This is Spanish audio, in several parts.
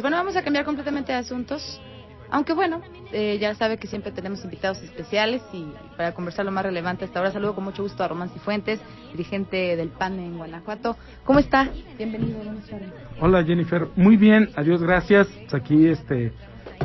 Bueno, vamos a cambiar completamente de asuntos. Aunque bueno, eh, ya sabe que siempre tenemos invitados especiales y para conversar lo más relevante hasta ahora saludo con mucho gusto a Román Cifuentes, dirigente del PAN en Guanajuato. ¿Cómo está? Bienvenido. Hola Jennifer, muy bien, adiós, gracias. Aquí este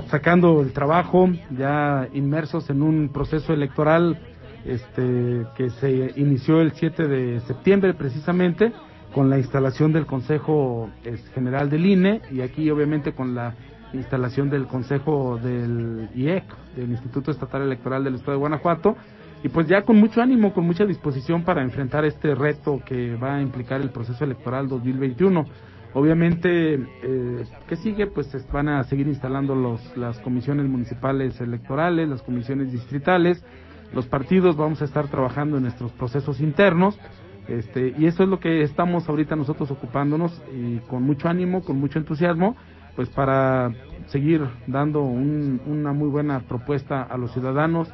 sacando el trabajo, ya inmersos en un proceso electoral este que se inició el 7 de septiembre precisamente con la instalación del Consejo General del INE y aquí obviamente con la instalación del Consejo del IEC, del Instituto Estatal Electoral del Estado de Guanajuato, y pues ya con mucho ánimo, con mucha disposición para enfrentar este reto que va a implicar el proceso electoral 2021. Obviamente, eh, ¿qué sigue? Pues van a seguir instalando los, las comisiones municipales electorales, las comisiones distritales, los partidos, vamos a estar trabajando en nuestros procesos internos este, y eso es lo que estamos ahorita nosotros ocupándonos y con mucho ánimo, con mucho entusiasmo, pues para seguir dando una muy buena propuesta a los ciudadanos,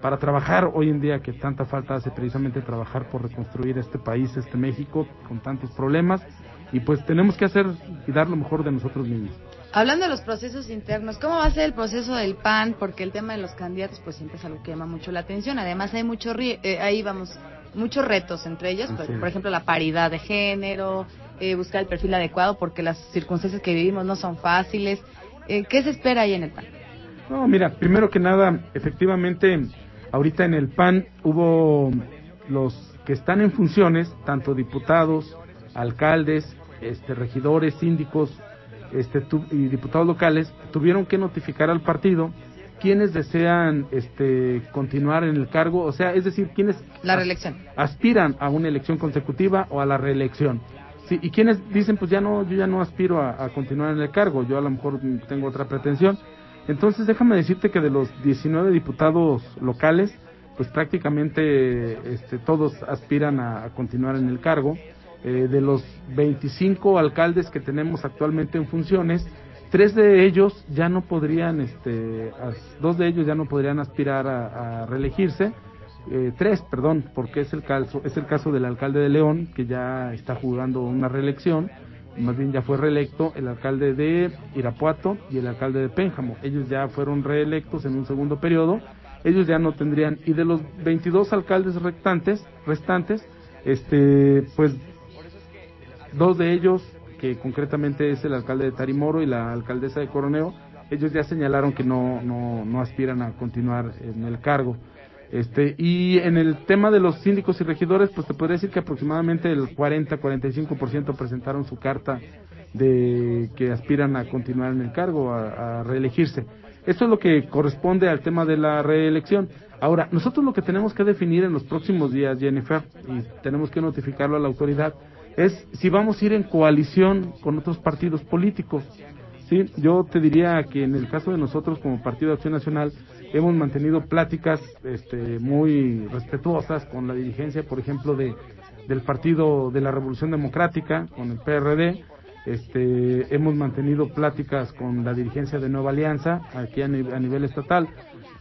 para trabajar hoy en día que tanta falta hace precisamente trabajar por reconstruir este país, este México, con tantos problemas, y pues tenemos que hacer y dar lo mejor de nosotros mismos. Hablando de los procesos internos, ¿cómo va a ser el proceso del PAN? Porque el tema de los candidatos pues siempre es algo que llama mucho la atención. Además hay mucho, eh, ahí vamos, muchos retos entre ellos, por, ejemplo la paridad de género, eh, buscar el perfil adecuado porque las circunstancias que vivimos no son fáciles. Eh, ¿Qué se espera ahí en el PAN? No, mira, primero que nada, efectivamente, ahorita en el PAN hubo los que están en funciones, tanto diputados, alcaldes, este, regidores, síndicos este, y diputados locales, tuvieron que notificar al partido quienes desean este, continuar en el cargo, o sea, es decir, quienes la reelección. aspiran a una elección consecutiva o a la reelección. Sí, y quienes dicen, pues ya no, yo ya no aspiro a, continuar en el cargo, yo a lo mejor tengo otra pretensión. Entonces, déjame decirte que de los 19 diputados locales, pues prácticamente este, todos aspiran a, continuar en el cargo. Eh, de los 25 alcaldes que tenemos actualmente en funciones, tres de ellos ya no podrían, este, dos de ellos ya no podrían aspirar a, reelegirse, eh, tres, perdón, porque es el caso, es el caso del alcalde de León que ya está jugando una reelección, más bien ya fue reelecto el alcalde de Irapuato y el alcalde de Pénjamo, ellos ya fueron reelectos en un segundo periodo, ellos ya no tendrían y de los 22 alcaldes restantes, restantes, este, pues dos de ellos que concretamente es el alcalde de Tarimoro y la alcaldesa de Coroneo, ellos ya señalaron que no, no, no aspiran a continuar en el cargo. Este, y en el tema de los síndicos y regidores, pues te podría decir que aproximadamente el 40-45% presentaron su carta de que aspiran a continuar en el cargo, a, reelegirse. Esto es lo que corresponde al tema de la reelección. Ahora, nosotros lo que tenemos que definir en los próximos días, Jennifer, y tenemos que notificarlo a la autoridad, es si vamos a ir en coalición con otros partidos políticos. Sí, yo te diría que en el caso de nosotros como Partido de Acción Nacional hemos mantenido pláticas este, muy respetuosas con la dirigencia, por ejemplo, de, del Partido de la Revolución Democrática, con el PRD. Este, hemos mantenido pláticas con la dirigencia de Nueva Alianza aquí a nivel estatal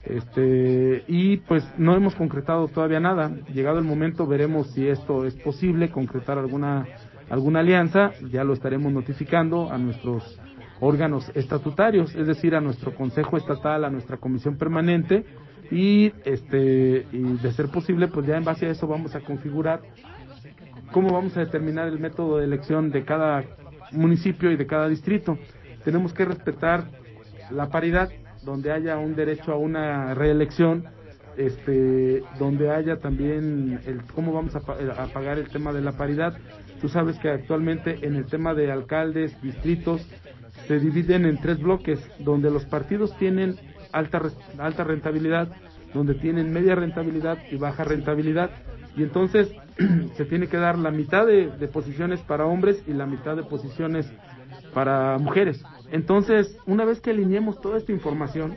este, y pues no hemos concretado todavía nada. Llegado el momento veremos si esto es posible, concretar alguna, alguna alianza, ya lo estaremos notificando a nuestros órganos estatutarios, es decir, a nuestro Consejo Estatal, a nuestra Comisión Permanente, y este y de ser posible, pues ya en base a eso vamos a configurar cómo vamos a determinar el método de elección de cada municipio y de cada distrito. Tenemos que respetar la paridad donde haya un derecho a una reelección, este, donde haya también el cómo vamos a, a, pagar el tema de la paridad. Tú sabes que actualmente en el tema de alcaldes, distritos, se dividen en tres bloques, donde los partidos tienen alta, alta rentabilidad, donde tienen media rentabilidad y baja rentabilidad. Y entonces se tiene que dar la mitad de posiciones para hombres y la mitad de posiciones para mujeres. Entonces, una vez que alineemos toda esta información,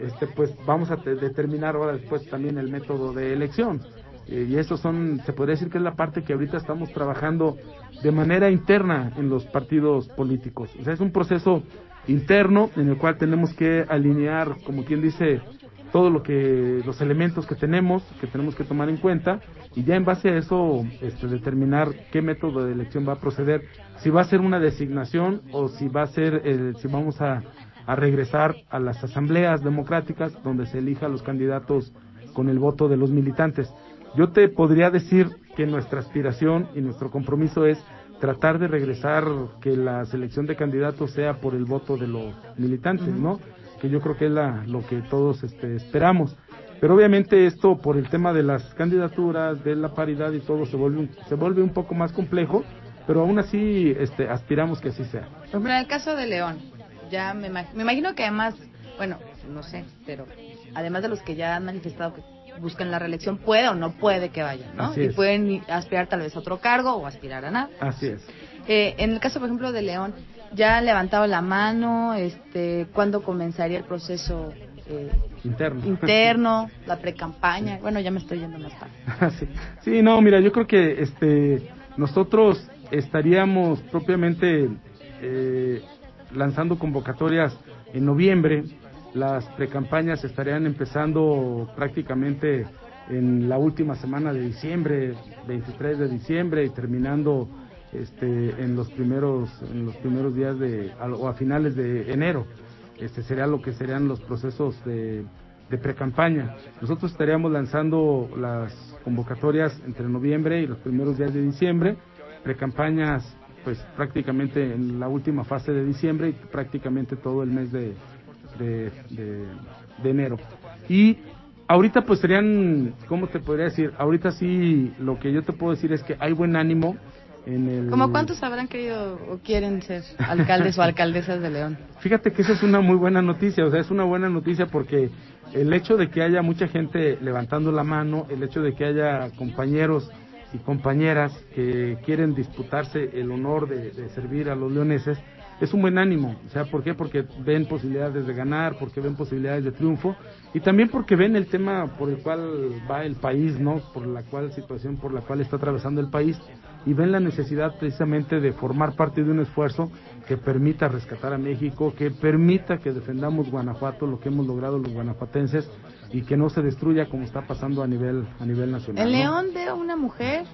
este, pues vamos a determinar ahora después también el método de elección. Eh, y eso son, se podría decir que es la parte que ahorita estamos trabajando de manera interna en los partidos políticos. O sea, es un proceso interno en el cual tenemos que alinear, como quien dice, todo lo que, los elementos que tenemos, que tenemos que tomar en cuenta, y ya en base a eso este, determinar qué método de elección va a proceder, si va a ser una designación o si va a ser, eh, si vamos a, a regresar a las asambleas democráticas donde se elija a los candidatos con el voto de los militantes. Yo te podría decir que nuestra aspiración y nuestro compromiso es tratar de regresar que la selección de candidatos sea por el voto de los militantes, ¿no? Que yo creo que es la, lo que todos este, esperamos. Pero obviamente esto por el tema de las candidaturas, de la paridad y todo se vuelve un, se vuelve un poco más complejo, pero aún así este, aspiramos que así sea. En el caso de León, ya me, me imagino que además, bueno, no sé, pero además de los que ya han manifestado que buscan la reelección, puede o no puede que vayan, ¿no? y pueden aspirar tal vez a otro cargo o aspirar a nada. Así es. Eh, en el caso, por ejemplo, de León, ya han levantado la mano, este, ¿cuándo comenzaría el proceso eh, interno. interno, la pre-campaña? Bueno, ya me estoy yendo más tarde. sí. sí, no, mira, yo creo que este, nosotros estaríamos propiamente eh, lanzando convocatorias en noviembre las precampañas estarían empezando prácticamente en la última semana de diciembre, 23 de diciembre y terminando este en los primeros en los primeros días de o a finales de enero. Este sería lo que serían los procesos de de precampaña. Nosotros estaríamos lanzando las convocatorias entre noviembre y los primeros días de diciembre, precampañas pues prácticamente en la última fase de diciembre y prácticamente todo el mes de, de, de, enero. Y ahorita pues serían, ¿cómo te podría decir? Ahorita sí, lo que yo te puedo decir es que hay buen ánimo en el... ¿Cómo cuántos habrán querido o quieren ser alcaldes o alcaldesas de León? Fíjate que esa es una muy buena noticia, o sea, es una buena noticia porque el hecho de que haya mucha gente levantando la mano, el hecho de que haya compañeros y compañeras que quieren disputarse el honor de, de servir a los leoneses, es un buen ánimo. O sea, ¿por qué? Porque ven posibilidades de ganar, porque ven posibilidades de triunfo y también porque ven el tema por el cual va el país, ¿no? Por la cual situación por la cual está atravesando el país y ven la necesidad precisamente de formar parte de un esfuerzo que permita rescatar a México, que permita que defendamos Guanajuato, lo que hemos logrado los guanajuatenses y que no se destruya como está pasando a nivel a nivel nacional. ¿El León de una mujer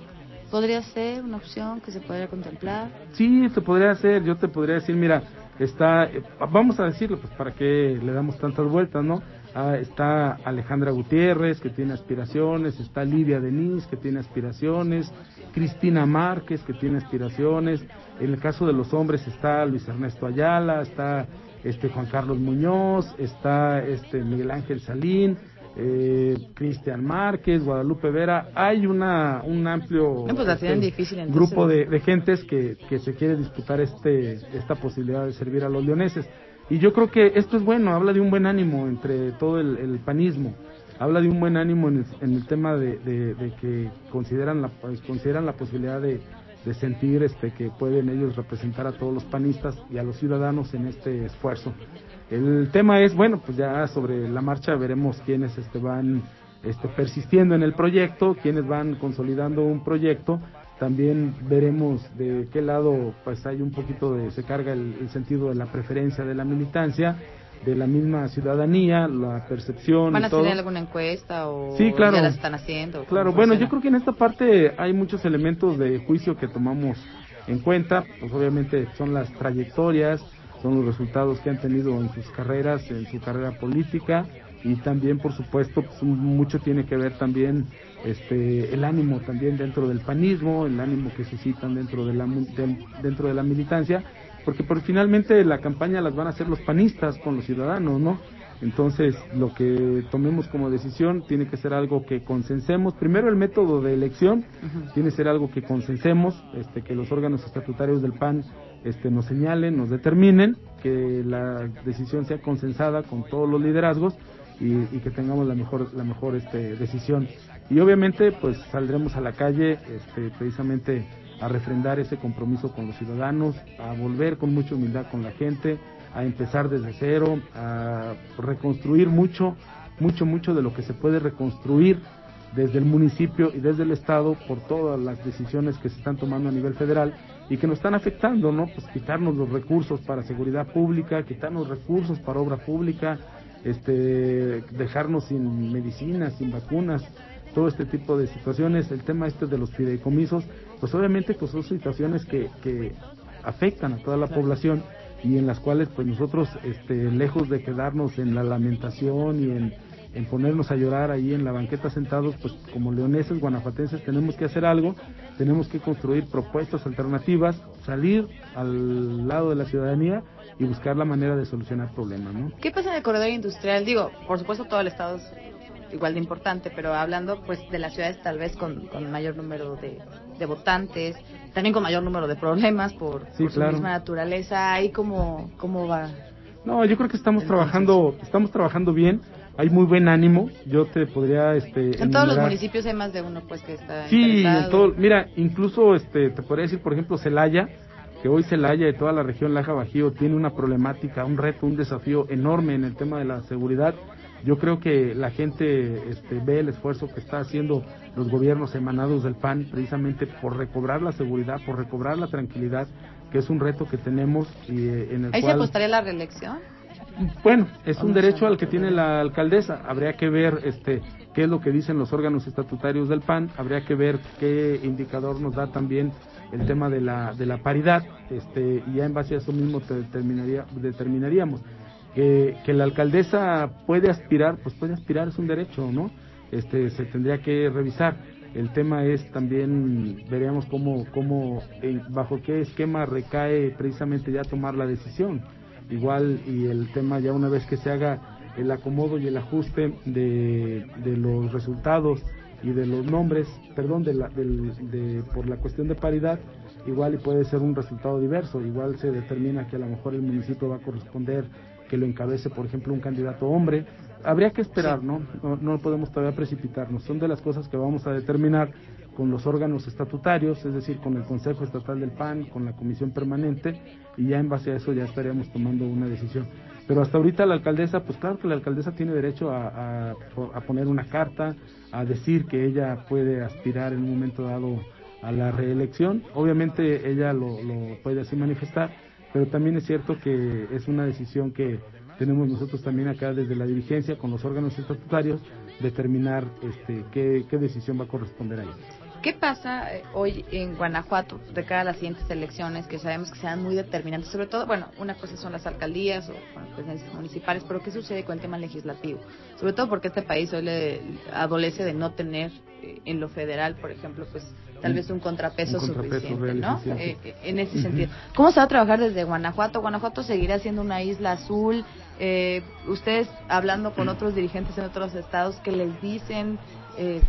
podría ser una opción que se podría contemplar. Sí, se podría hacer. Yo te podría decir, mira, está, vamos a decirlo, pues para qué le damos tantas vueltas, ¿no? Ah, está Alejandra Gutiérrez, que tiene aspiraciones, está Lidia Denis, que tiene aspiraciones, Cristina Márquez, que tiene aspiraciones, en el caso de los hombres está Luis Ernesto Ayala, está este Juan Carlos Muñoz, está este Miguel Ángel Salín, eh, Cristian Márquez, Guadalupe Vera, hay una un amplio pues este, grupo de, de, gentes que, que se quiere disputar este esta posibilidad de servir a los leoneses. Y yo creo que esto es bueno, habla de un buen ánimo entre todo el, panismo, habla de un buen ánimo en el, tema de, de, que consideran la, consideran la posibilidad de, de sentir este que pueden ellos representar a todos los panistas y a los ciudadanos en este esfuerzo. El tema es, bueno, pues ya sobre la marcha veremos quiénes este, van este, persistiendo en el proyecto, quiénes van consolidando un proyecto. También veremos de qué lado pues hay un poquito de, se carga el, sentido de la preferencia de la militancia, de la misma ciudadanía, la percepción. ¿Van a hacer alguna encuesta o sí, claro, ya las están haciendo? Claro, bueno, yo creo que en esta parte hay muchos elementos de juicio que tomamos en cuenta, pues obviamente son las trayectorias, son los resultados que han tenido en sus carreras, en su carrera política. Y también por supuesto pues, mucho tiene que ver también este el ánimo también dentro del panismo, el ánimo que suscitan dentro de la dentro de la militancia, porque por finalmente la campaña las van a hacer los panistas con los ciudadanos, ¿no? Entonces, lo que tomemos como decisión tiene que ser algo que consensemos. Primero, el método de elección tiene que ser algo que consensemos, este, que los órganos estatutarios del PAN este, nos señalen, nos determinen, que la decisión sea consensada con todos los liderazgos y, que tengamos la mejor, la mejor este, decisión. Y obviamente, pues saldremos a la calle este, precisamente a refrendar ese compromiso con los ciudadanos, a volver con mucha humildad con la gente a empezar desde cero, a reconstruir mucho, mucho, mucho de lo que se puede reconstruir desde el municipio y desde el estado por todas las decisiones que se están tomando a nivel federal y que nos están afectando, ¿no? Pues quitarnos los recursos para seguridad pública, quitarnos recursos para obra pública, este, dejarnos sin medicinas, sin vacunas. todo este tipo de situaciones, el tema este de los fideicomisos, pues obviamente pues son situaciones que, que afectan a toda la población y en las cuales pues nosotros este, lejos de quedarnos en la lamentación y en, en ponernos a llorar ahí en la banqueta sentados, pues como leoneses guanajuatenses tenemos que hacer algo, tenemos que construir propuestas alternativas, salir al lado de la ciudadanía y buscar la manera de solucionar problemas. ¿no? ¿Qué pasa en el corredor industrial? Digo, por supuesto todo el estado es igual de importante, pero hablando pues de las ciudades tal vez con, con mayor número de, de votantes, también con mayor número de problemas por, Sí, por claro. su misma naturaleza, ahí cómo, cómo va. No, yo creo que estamos Entonces- trabajando, estamos trabajando bien, hay muy buen ánimo, yo te podría este En todos los municipios hay más de uno pues que está Sí, en todo, mira, incluso este te podría decir, por ejemplo, Celaya, que hoy Celaya y toda la región Laja Bajío tiene una problemática, un reto, un desafío enorme en el tema de la seguridad. Yo creo que la gente este, ve el esfuerzo que está haciendo los gobiernos emanados del PAN precisamente por recobrar la seguridad, por recobrar la tranquilidad, que es un reto que tenemos y eh, en el Ahí se apostaría la reelección. bueno, es un derecho al que tiene la alcaldesa. Habría que ver este qué es lo que dicen los órganos estatutarios del PAN, habría que ver qué indicador nos da también el tema de la de la paridad, este y ya en base a eso mismo te determinaría determinaríamos que, que la alcaldesa puede aspirar, pues puede aspirar es un derecho, ¿no? Este se tendría que revisar. El tema es también veríamos cómo cómo bajo qué esquema recae precisamente ya tomar la decisión igual y el tema ya una vez que se haga el acomodo y el ajuste de, de los resultados y de los nombres, perdón, de la, del- de, por la cuestión de paridad, igual y puede ser un resultado diverso, igual se determina que a lo mejor el municipio va a corresponder que lo encabece, por ejemplo, un candidato hombre. Habría que esperar, ¿no? No, no podemos todavía precipitarnos. Son de las cosas que vamos a determinar con los órganos estatutarios, es decir, con el Consejo Estatal del PAN, con la Comisión Permanente, y ya en base a eso ya estaríamos tomando una decisión. Pero hasta ahorita la alcaldesa, pues claro que la alcaldesa tiene derecho a, a- a poner una carta, a decir que ella puede aspirar en un momento dado a la reelección. Obviamente ella lo, lo puede así manifestar, pero también es cierto que es una decisión que tenemos nosotros también acá desde la dirigencia con los órganos estatutarios determinar este qué, qué decisión va a corresponder a ella. ¿Qué pasa eh, hoy en Guanajuato de cara a las siguientes elecciones que sabemos que serán muy determinantes? Sobre todo, bueno, una cosa son las alcaldías o bueno, presidencias municipales, pero ¿qué sucede con el tema legislativo? Sobre todo porque este país hoy le adolece de no tener eh, en lo federal, por ejemplo, pues tal vez un contrapeso, un contrapeso suficiente, ¿no? Eh, eh, en ese sentido. ¿Cómo se va a trabajar desde Guanajuato? Guanajuato seguirá siendo una isla azul. Eh, ustedes hablando con otros dirigentes en otros estados, ¿qué les dicen? Eh,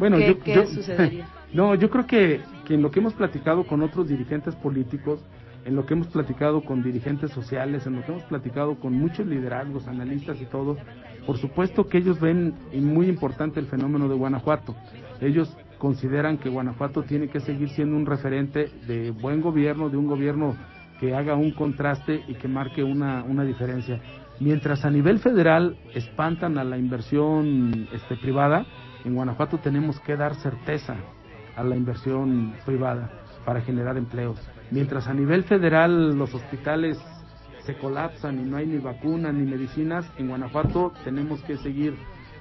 Bueno, ¿Qué- yo, qué yo- sucedería? no, yo creo que, que en lo que hemos platicado con otros dirigentes políticos, en lo que hemos platicado con dirigentes sociales, en lo que hemos platicado con muchos liderazgos, analistas y todo, por supuesto que ellos ven muy importante el fenómeno de Guanajuato. Ellos consideran que Guanajuato tiene que seguir siendo un referente de buen gobierno, de un gobierno que haga un contraste y que marque una, una diferencia. Mientras a nivel federal espantan a la inversión este, privada, en Guanajuato tenemos que dar certeza a la inversión privada para generar empleos. Mientras a nivel federal los hospitales se colapsan y no hay ni vacunas ni medicinas, en Guanajuato tenemos que seguir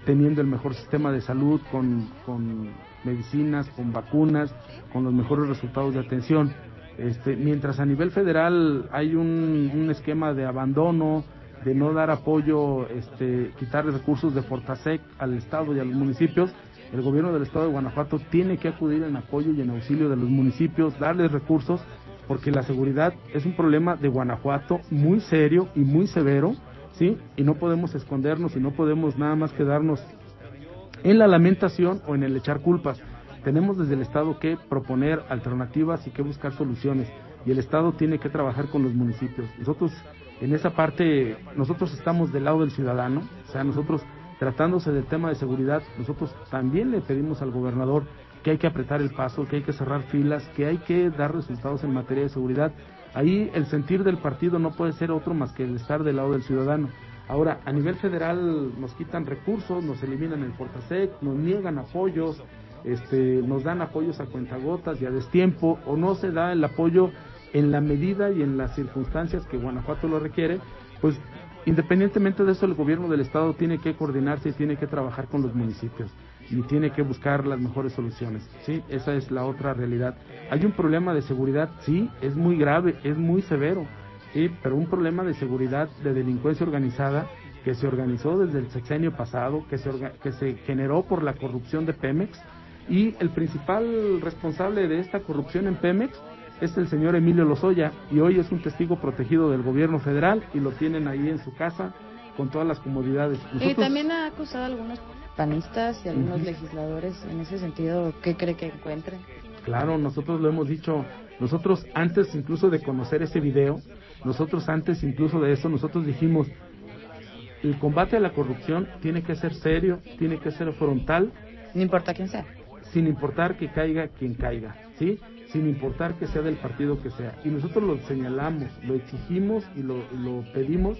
teniendo el mejor sistema de salud con, con medicinas, con vacunas, con los mejores resultados de atención. Este, mientras a nivel federal hay un, un esquema de abandono, de no dar apoyo, este, quitar recursos de Fortasec al Estado y a los municipios, el gobierno del Estado de Guanajuato tiene que acudir en apoyo y en auxilio de los municipios, darles recursos, porque la seguridad es un problema de Guanajuato muy serio y muy severo, ¿sí? Y no podemos escondernos y no podemos nada más quedarnos en la lamentación o en el echar culpas. Tenemos desde el Estado que proponer alternativas y que buscar soluciones. Y el Estado tiene que trabajar con los municipios. Nosotros, en esa parte, nosotros estamos del lado del ciudadano. O sea, nosotros, tratándose del tema de seguridad, nosotros también le pedimos al gobernador que hay que apretar el paso, que hay que cerrar filas, que hay que dar resultados en materia de seguridad. Ahí el sentir del partido no puede ser otro más que el estar del lado del ciudadano. Ahora, a nivel federal nos quitan recursos, nos eliminan el Fortasec, nos niegan apoyos, este, nos dan apoyos a cuentagotas y a destiempo, o no se da el apoyo en la medida y en las circunstancias que Guanajuato lo requiere, pues independientemente de eso el gobierno del estado tiene que coordinarse y tiene que trabajar con los municipios. ni tiene que buscar las mejores soluciones. Sí, esa es la otra realidad. Hay un problema de seguridad, sí, es muy grave, es muy severo, sí, pero un problema de seguridad de delincuencia organizada que se organizó desde el sexenio pasado, que se, que se generó por la corrupción de Pemex y el principal responsable de esta corrupción en Pemex es el señor Emilio Lozoya y hoy es un testigo protegido del gobierno federal y lo tienen ahí en su casa con todas las comodidades. Y también ha acusado a algunos panistas y algunos legisladores en ese sentido. ¿Qué cree que encuentren? Claro, nosotros lo hemos dicho, nosotros antes incluso de conocer ese video, nosotros antes incluso de eso, nosotros dijimos, el combate a la corrupción tiene que ser serio, tiene que ser frontal. No importa quién sea. Sin importar que caiga quien caiga, ¿sí? Sin importar que sea del partido que sea. Y nosotros lo señalamos, lo exigimos y lo, pedimos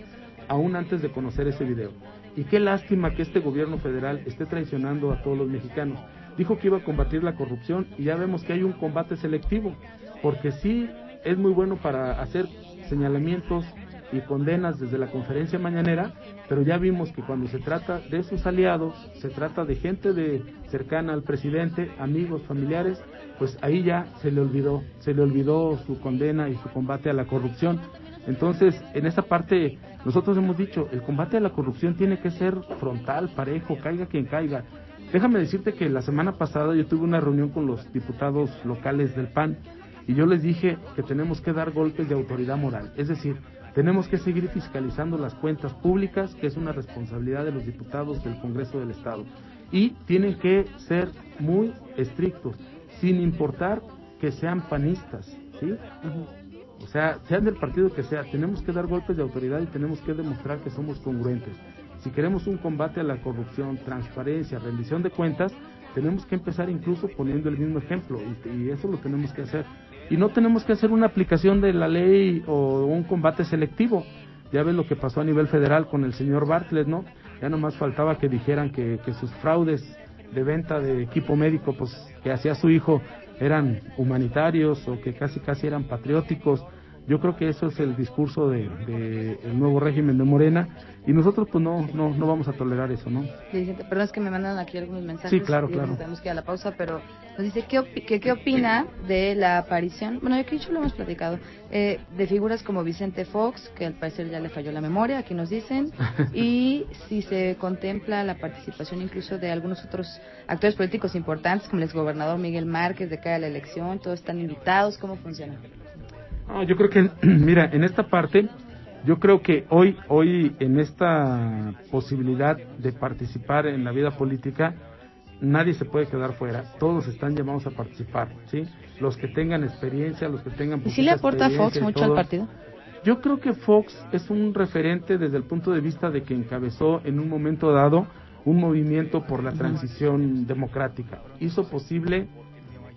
aún antes de conocer ese video. Y qué lástima que este gobierno federal esté traicionando a todos los mexicanos. Dijo que iba a combatir la corrupción y ya vemos que hay un combate selectivo, porque sí es muy bueno para hacer señalamientos y condenas desde la conferencia mañanera, pero ya vimos que cuando se trata de sus aliados, se trata de gente de cercana al presidente, amigos, familiares, pues ahí ya se le olvidó, se le olvidó su condena y su combate a la corrupción. Entonces, en esa parte, nosotros hemos dicho, el combate a la corrupción tiene que ser frontal, parejo, caiga quien caiga. Déjame decirte que la semana pasada yo tuve una reunión con los diputados locales del PAN y yo les dije que tenemos que dar golpes de autoridad moral. Es decir, tenemos que seguir fiscalizando las cuentas públicas, que es una responsabilidad de los diputados del Congreso del Estado. Y tienen que ser muy estrictos, sin importar que sean panistas, ¿sí? O sea, sean del partido que sea, tenemos que dar golpes de autoridad y tenemos que demostrar que somos congruentes. Si queremos un combate a la corrupción, transparencia, rendición de cuentas, tenemos que empezar incluso poniendo el mismo ejemplo y, y eso lo tenemos que hacer y no tenemos que hacer una aplicación de la ley o un combate selectivo. Ya ves lo que pasó a nivel federal con el señor Bartlett, ¿no? Ya nomás faltaba que dijeran que, que sus fraudes de venta de equipo médico, pues que hacía su hijo, eran humanitarios o que casi casi eran patrióticos yo creo que eso es el discurso del de, el nuevo régimen de Morena y nosotros pues no, no, no vamos a tolerar eso, ¿no? perdón, es que me mandan aquí algunos mensajes. Sí, claro, claro. Tenemos que ir a la pausa, pero nos dice, ¿qué, qué opina de la aparición? Bueno, yo que lo hemos platicado, eh, de figuras como Vicente Fox, que al parecer ya le falló la memoria, aquí nos dicen, y si se contempla la participación incluso de algunos otros actores políticos importantes, como el exgobernador Miguel Márquez, de cada la elección, todos están invitados, ¿cómo funciona? Yo creo que, mira, en esta parte, yo creo que hoy, hoy en esta posibilidad de participar en la vida política, nadie se puede quedar fuera. Todos están llamados a participar, ¿sí? Los que tengan experiencia, los que tengan. ¿Y si le aporta Fox mucho al partido? Yo creo que Fox es un referente desde el punto de vista de que encabezó en un momento dado un movimiento por la transición democrática. Hizo posible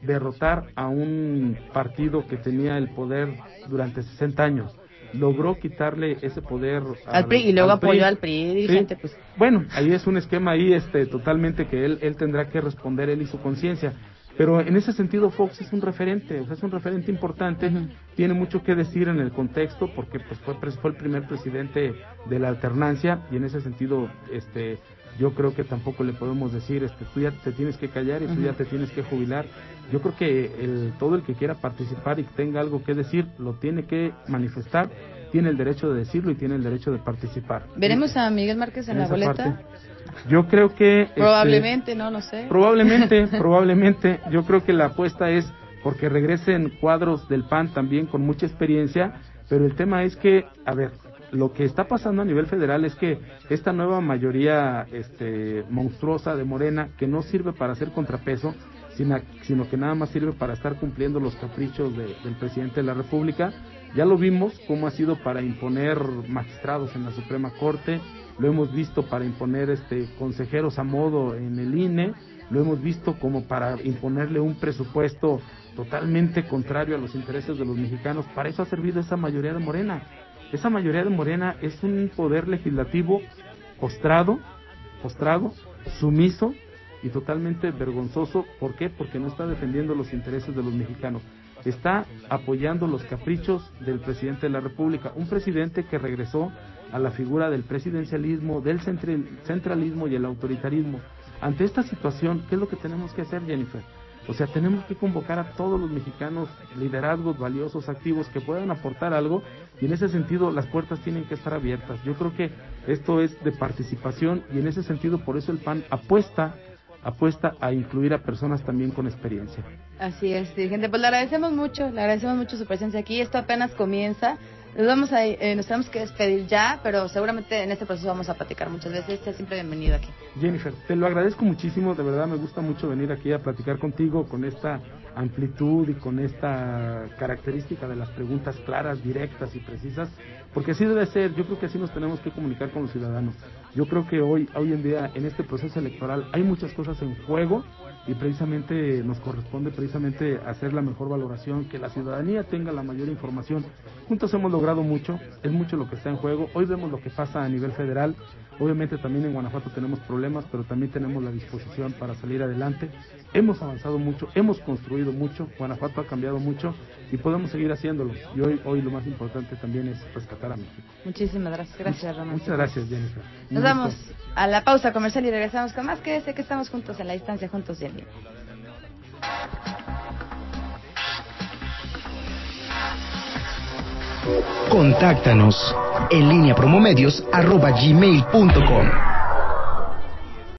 derrotar a un partido que tenía el poder durante 60 años. Logró quitarle ese poder al, PRI y luego apoyó al PRI. Pues. Bueno, ahí es un esquema ahí este totalmente que él él tendrá que responder él y su conciencia. Pero en ese sentido Fox es un referente, o sea, es un referente importante, tiene mucho que decir en el contexto porque pues fue, fue el primer presidente de la alternancia y en ese sentido este yo creo que tampoco le podemos decir, este, tú ya te tienes que callar y tú ya te tienes que jubilar. Yo creo que el, todo el que quiera participar y tenga algo que decir, lo tiene que manifestar, tiene el derecho de decirlo y tiene el derecho de participar. ¿Veremos a Miguel Márquez en, la boleta? Yo creo que... Este, probablemente, no, no sé. Probablemente, probablemente. Yo creo que la apuesta es porque regresen cuadros del PAN también con mucha experiencia, pero el tema es que, a ver, lo que está pasando a nivel federal es que esta nueva mayoría este, monstruosa de Morena, que no sirve para hacer contrapeso, sino, sino que nada más sirve para estar cumpliendo los caprichos del presidente de la República, ya lo vimos cómo ha sido para imponer magistrados en la Suprema Corte, lo hemos visto para imponer este consejeros a modo en el INE, lo hemos visto como para imponerle un presupuesto totalmente contrario a los intereses de los mexicanos. Para eso ha servido esa mayoría de Morena. Esa mayoría de Morena es un poder legislativo postrado, postrado, sumiso y totalmente vergonzoso. ¿Por qué? Porque no está defendiendo los intereses de los mexicanos. Está apoyando los caprichos del presidente de la República, un presidente que regresó a la figura del presidencialismo, del centralismo y el autoritarismo. ante esta situación, ¿qué es lo que tenemos que hacer, Jennifer? O sea, tenemos que convocar a todos los mexicanos, liderazgos valiosos, activos, que puedan aportar algo y en ese sentido las puertas tienen que estar abiertas. Yo creo que esto es de participación y en ese sentido por eso el PAN apuesta apuesta a incluir a personas también con experiencia. Así es, dirigente. Pues le agradecemos mucho, le agradecemos mucho su presencia aquí. Esto apenas comienza. Nos, vamos a, eh, nos tenemos que despedir ya, pero seguramente en este proceso vamos a platicar muchas veces. Esté siempre bienvenido aquí. Jennifer, te lo agradezco muchísimo, de verdad me gusta mucho venir aquí a platicar contigo con esta amplitud y con esta característica de las preguntas claras, directas y precisas, porque así debe ser, yo creo que así nos tenemos que comunicar con los ciudadanos. Yo creo que hoy, hoy en día, en este proceso electoral, hay muchas cosas en juego y precisamente nos corresponde precisamente hacer la mejor valoración, que la ciudadanía tenga la mayor información. Juntos hemos logrado mucho, es mucho lo que está en juego. Hoy vemos lo que pasa a nivel federal. Obviamente también en Guanajuato tenemos problemas, pero también tenemos la disposición para salir adelante. Hemos avanzado mucho, hemos construido mucho, Guanajuato ha cambiado mucho y podemos seguir haciéndolo. Y hoy, hoy lo más importante también es rescatar a México. Muchísimas gracias. Gracias, Román. Muchas gracias, Jennifer. Nos vamos a la pausa comercial y regresamos con más. que sé que estamos juntos en la distancia, juntos y en línea. Contáctanos en línea promomedios arroba gmail.com